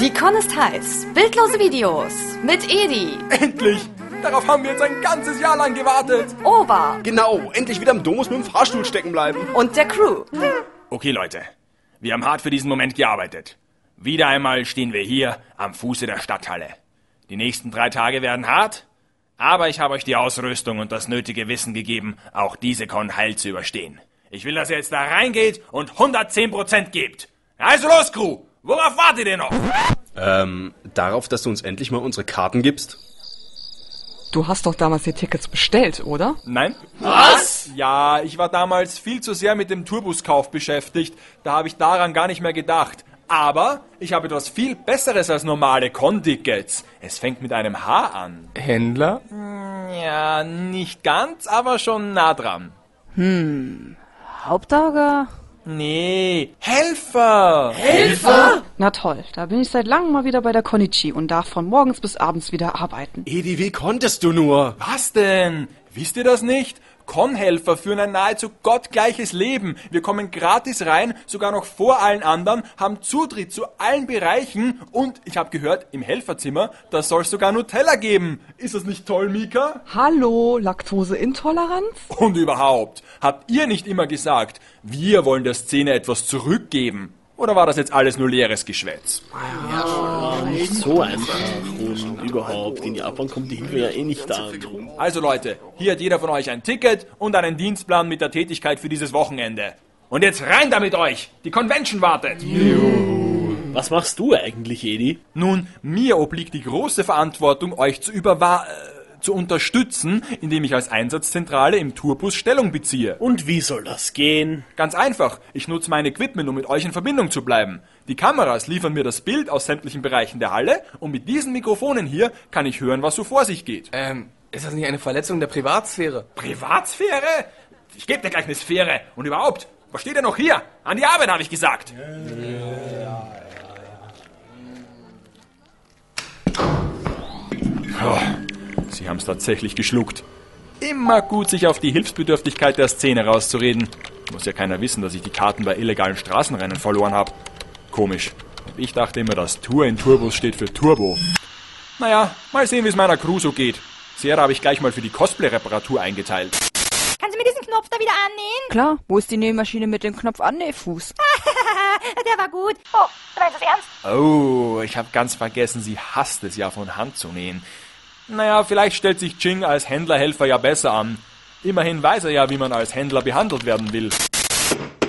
Die Con ist heiß. Bildlose Videos mit Edi, Endlich! Darauf haben wir jetzt ein ganzes Jahr lang gewartet. Ober Genau, endlich wieder im Domus mit dem Fahrstuhl stecken bleiben. und der Crew. Okay, Leute. Wir haben hart für diesen Moment gearbeitet. Wieder einmal stehen wir hier am Fuße der Stadthalle. Die nächsten drei Tage werden hart, aber ich habe euch die Ausrüstung und das nötige Wissen gegeben, auch diese Con heil zu überstehen. Ich will, dass ihr jetzt da reingeht und 110% gebt. Also los, Crew! Worauf wartet ihr noch? Ähm, darauf, dass du uns endlich mal unsere Karten gibst? Du hast doch damals die Tickets bestellt, oder? Nein. Was? Ja, ich war damals viel zu sehr mit dem Turbuskauf beschäftigt. Da habe ich daran gar nicht mehr gedacht. Aber ich habe etwas viel Besseres als normale Con-Tickets. Es fängt mit einem H an. Händler? Ja, nicht ganz, aber schon nah dran. Hauptauge? Nee, Helfer. Na toll, da bin ich seit langem mal wieder bei der Konichi und darf von morgens bis abends wieder arbeiten. Edi, wie konntest du nur? Was denn? Wisst ihr das nicht? Con-Helfer führen ein nahezu gottgleiches Leben. Wir kommen gratis rein, sogar noch vor allen anderen, haben Zutritt zu allen Bereichen und ich habe gehört, im Helferzimmer, da soll es sogar Nutella geben. Ist das nicht toll, Mika? Hallo, Laktoseintoleranz? Und überhaupt, habt ihr nicht immer gesagt, wir wollen der Szene etwas zurückgeben? Oder war das jetzt alles nur leeres Geschwätz? Nicht so einfach. Und überhaupt, in Japan kommt die Hilfe ja eh nicht an. Also Leute, hier hat jeder von euch ein Ticket und einen Dienstplan mit der Tätigkeit für dieses Wochenende. Und jetzt rein da mit euch! Die Convention wartet! Was machst du eigentlich, Edi? Nun, mir obliegt die große Verantwortung, euch zu überwa äh, zu unterstützen, indem ich als Einsatzzentrale im Tourbus Stellung beziehe. Und wie soll das gehen? Ganz einfach, ich nutze mein Equipment, um mit euch in Verbindung zu bleiben. Die Kameras liefern mir das Bild aus sämtlichen Bereichen der Halle und mit diesen Mikrofonen hier kann ich hören, was so vor sich geht. Ähm, ist das nicht eine Verletzung der Privatsphäre? Privatsphäre? Ich gebe dir gleich eine Sphäre. Und überhaupt, was steht denn noch hier? An die Arbeit, habe ich gesagt. Oh, Haben es tatsächlich geschluckt. Immer gut, sich auf die Hilfsbedürftigkeit der Szene rauszureden. Muss ja keiner wissen, dass ich die Karten bei illegalen Straßenrennen verloren habe. Komisch. Und ich dachte immer, dass Tour in Turbos steht für Turbo. Naja, mal sehen, wie es meiner Crew so geht. Sierra habe ich gleich mal für die Cosplay-Reparatur eingeteilt. Kannst du mir diesen Knopf da wieder annähen? Klar, wo ist die Nähmaschine mit dem Knopf Annähfuß? Der war gut. Oh, du meinst das ernst? Oh, ich habe ganz vergessen, sie hasst es ja von Hand zu nähen. Naja, vielleicht stellt sich Ching als Händlerhelfer ja besser an. Immerhin weiß er ja, wie man als Händler behandelt werden will.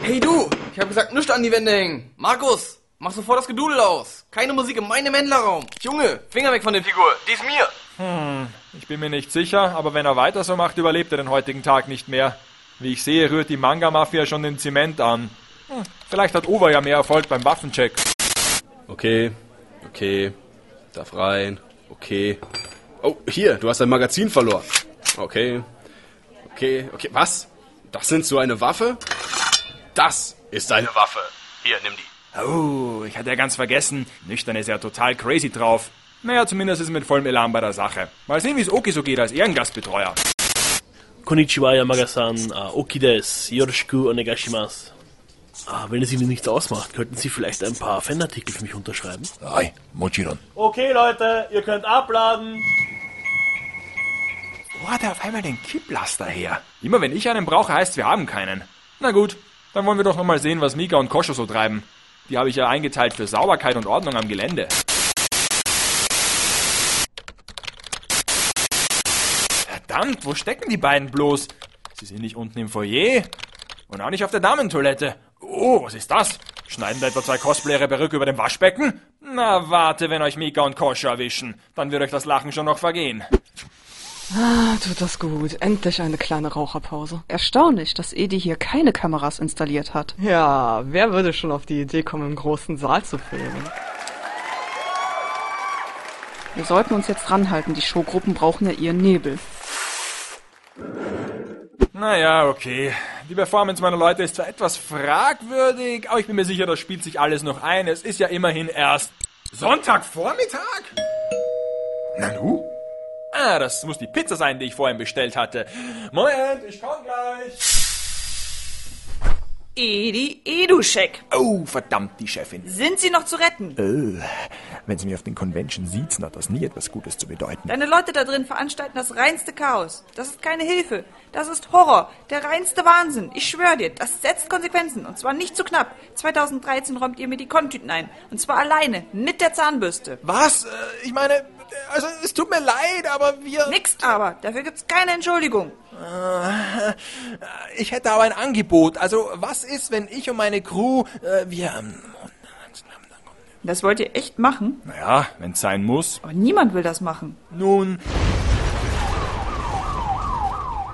Hey du, ich habe gesagt, nichts an die Wände hängen. Markus, mach sofort das Gedudel aus. Keine Musik in meinem Händlerraum. Junge, Finger weg von der Figur. Die ist mir. Ich bin mir nicht sicher, aber wenn er weiter so macht, überlebt er den heutigen Tag nicht mehr. Wie ich sehe, rührt die Manga-Mafia schon den Zement an. Hm, vielleicht hat Uwe ja mehr Erfolg beim Waffencheck. Okay, okay, darf rein, okay. Oh, hier, du hast dein Magazin verloren. Okay, okay, okay, was? Das sind so eine Waffe? Das ist eine Waffe. Hier, nimm die. Oh, ich hatte ja ganz vergessen. Nüchtern ist ja total crazy drauf. Naja, zumindest ist er mit vollem Elan bei der Sache. Mal sehen, wie es Oki so geht als Ehrengastbetreuer. Konnichiwa, Yamaga-san. Uh, Oki des. Yoroshiku onegashimasu. Ah, wenn es Ihnen nichts ausmacht, könnten Sie vielleicht ein paar Fanartikel für mich unterschreiben? Hi, Mochiron. Okay, Leute, ihr könnt abladen. Wo hat er auf einmal den Kipplaster her? Immer wenn ich einen brauche, heißt wir haben keinen. Na gut, dann wollen wir doch noch mal sehen, was Mika und Koscho so treiben. Die habe ich ja eingeteilt für Sauberkeit und Ordnung am Gelände. Verdammt, wo stecken die beiden bloß? Sie sind nicht unten im Foyer und auch nicht auf der Damentoilette. Oh, was ist das? Schneiden da etwa zwei Cosplayer Perücke über dem Waschbecken? Na, warte, wenn euch Mika und Koscho erwischen. Dann wird euch das Lachen schon noch vergehen. Ah, tut das gut. Endlich eine kleine Raucherpause. Erstaunlich, dass Edi hier keine Kameras installiert hat. Ja, wer würde schon auf die Idee kommen, im großen Saal zu filmen? Wir sollten uns jetzt ranhalten, die Showgruppen brauchen ja ihren Nebel. Naja, okay. Die Performance meiner Leute ist zwar etwas fragwürdig, aber ich bin mir sicher, das spielt sich alles noch ein. Es ist ja immerhin erst Sonntagvormittag? Nanu? Ah, das muss die Pizza sein, die ich vorhin bestellt hatte. Moment, ich komm gleich. Edi Eduschek. Oh, verdammt, die Chefin. Sind Sie noch zu retten? Wenn sie mich auf den Convention siezen, hat das nie etwas Gutes zu bedeuten. Deine Leute da drin veranstalten das reinste Chaos. Das ist keine Hilfe. Das ist Horror. Der reinste Wahnsinn. Ich schwöre dir, das setzt Konsequenzen. Und zwar nicht zu knapp. 2013 räumt ihr mir die Kontüten ein. Und zwar alleine, mit der Zahnbürste. Was? Äh, Ich meine, also es tut mir leid, aber wir... Nix aber. Dafür gibt's keine Entschuldigung. Ich hätte aber ein Angebot. Also was ist, wenn ich und meine Crew, äh, wir... Das wollt ihr echt machen? Naja, wenn's sein muss. Aber niemand will das machen. Nun...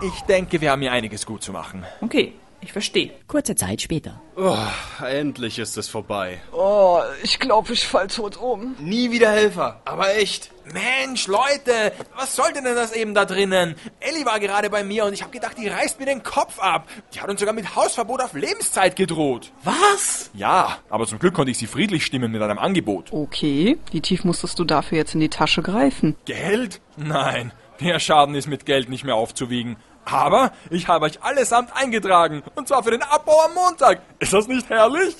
Ich denke, wir haben hier einiges gut zu machen. Okay, ich verstehe. Kurze Zeit später. Oh, endlich ist es vorbei. Oh, ich glaube, ich fall tot um. Nie wieder Helfer. Aber echt. Mensch, Leute, was sollte denn das eben da drinnen? Ellie war gerade bei mir und ich habe gedacht, die reißt mir den Kopf ab. Die hat uns sogar mit Hausverbot auf Lebenszeit gedroht. Was? Ja, aber zum Glück konnte ich sie friedlich stimmen mit einem Angebot. Okay, wie tief musstest du dafür jetzt in die Tasche greifen? Geld? Nein, der Schaden ist mit Geld nicht mehr aufzuwiegen. Aber ich habe euch allesamt eingetragen. Und zwar für den Abbau am Montag. Ist das nicht herrlich?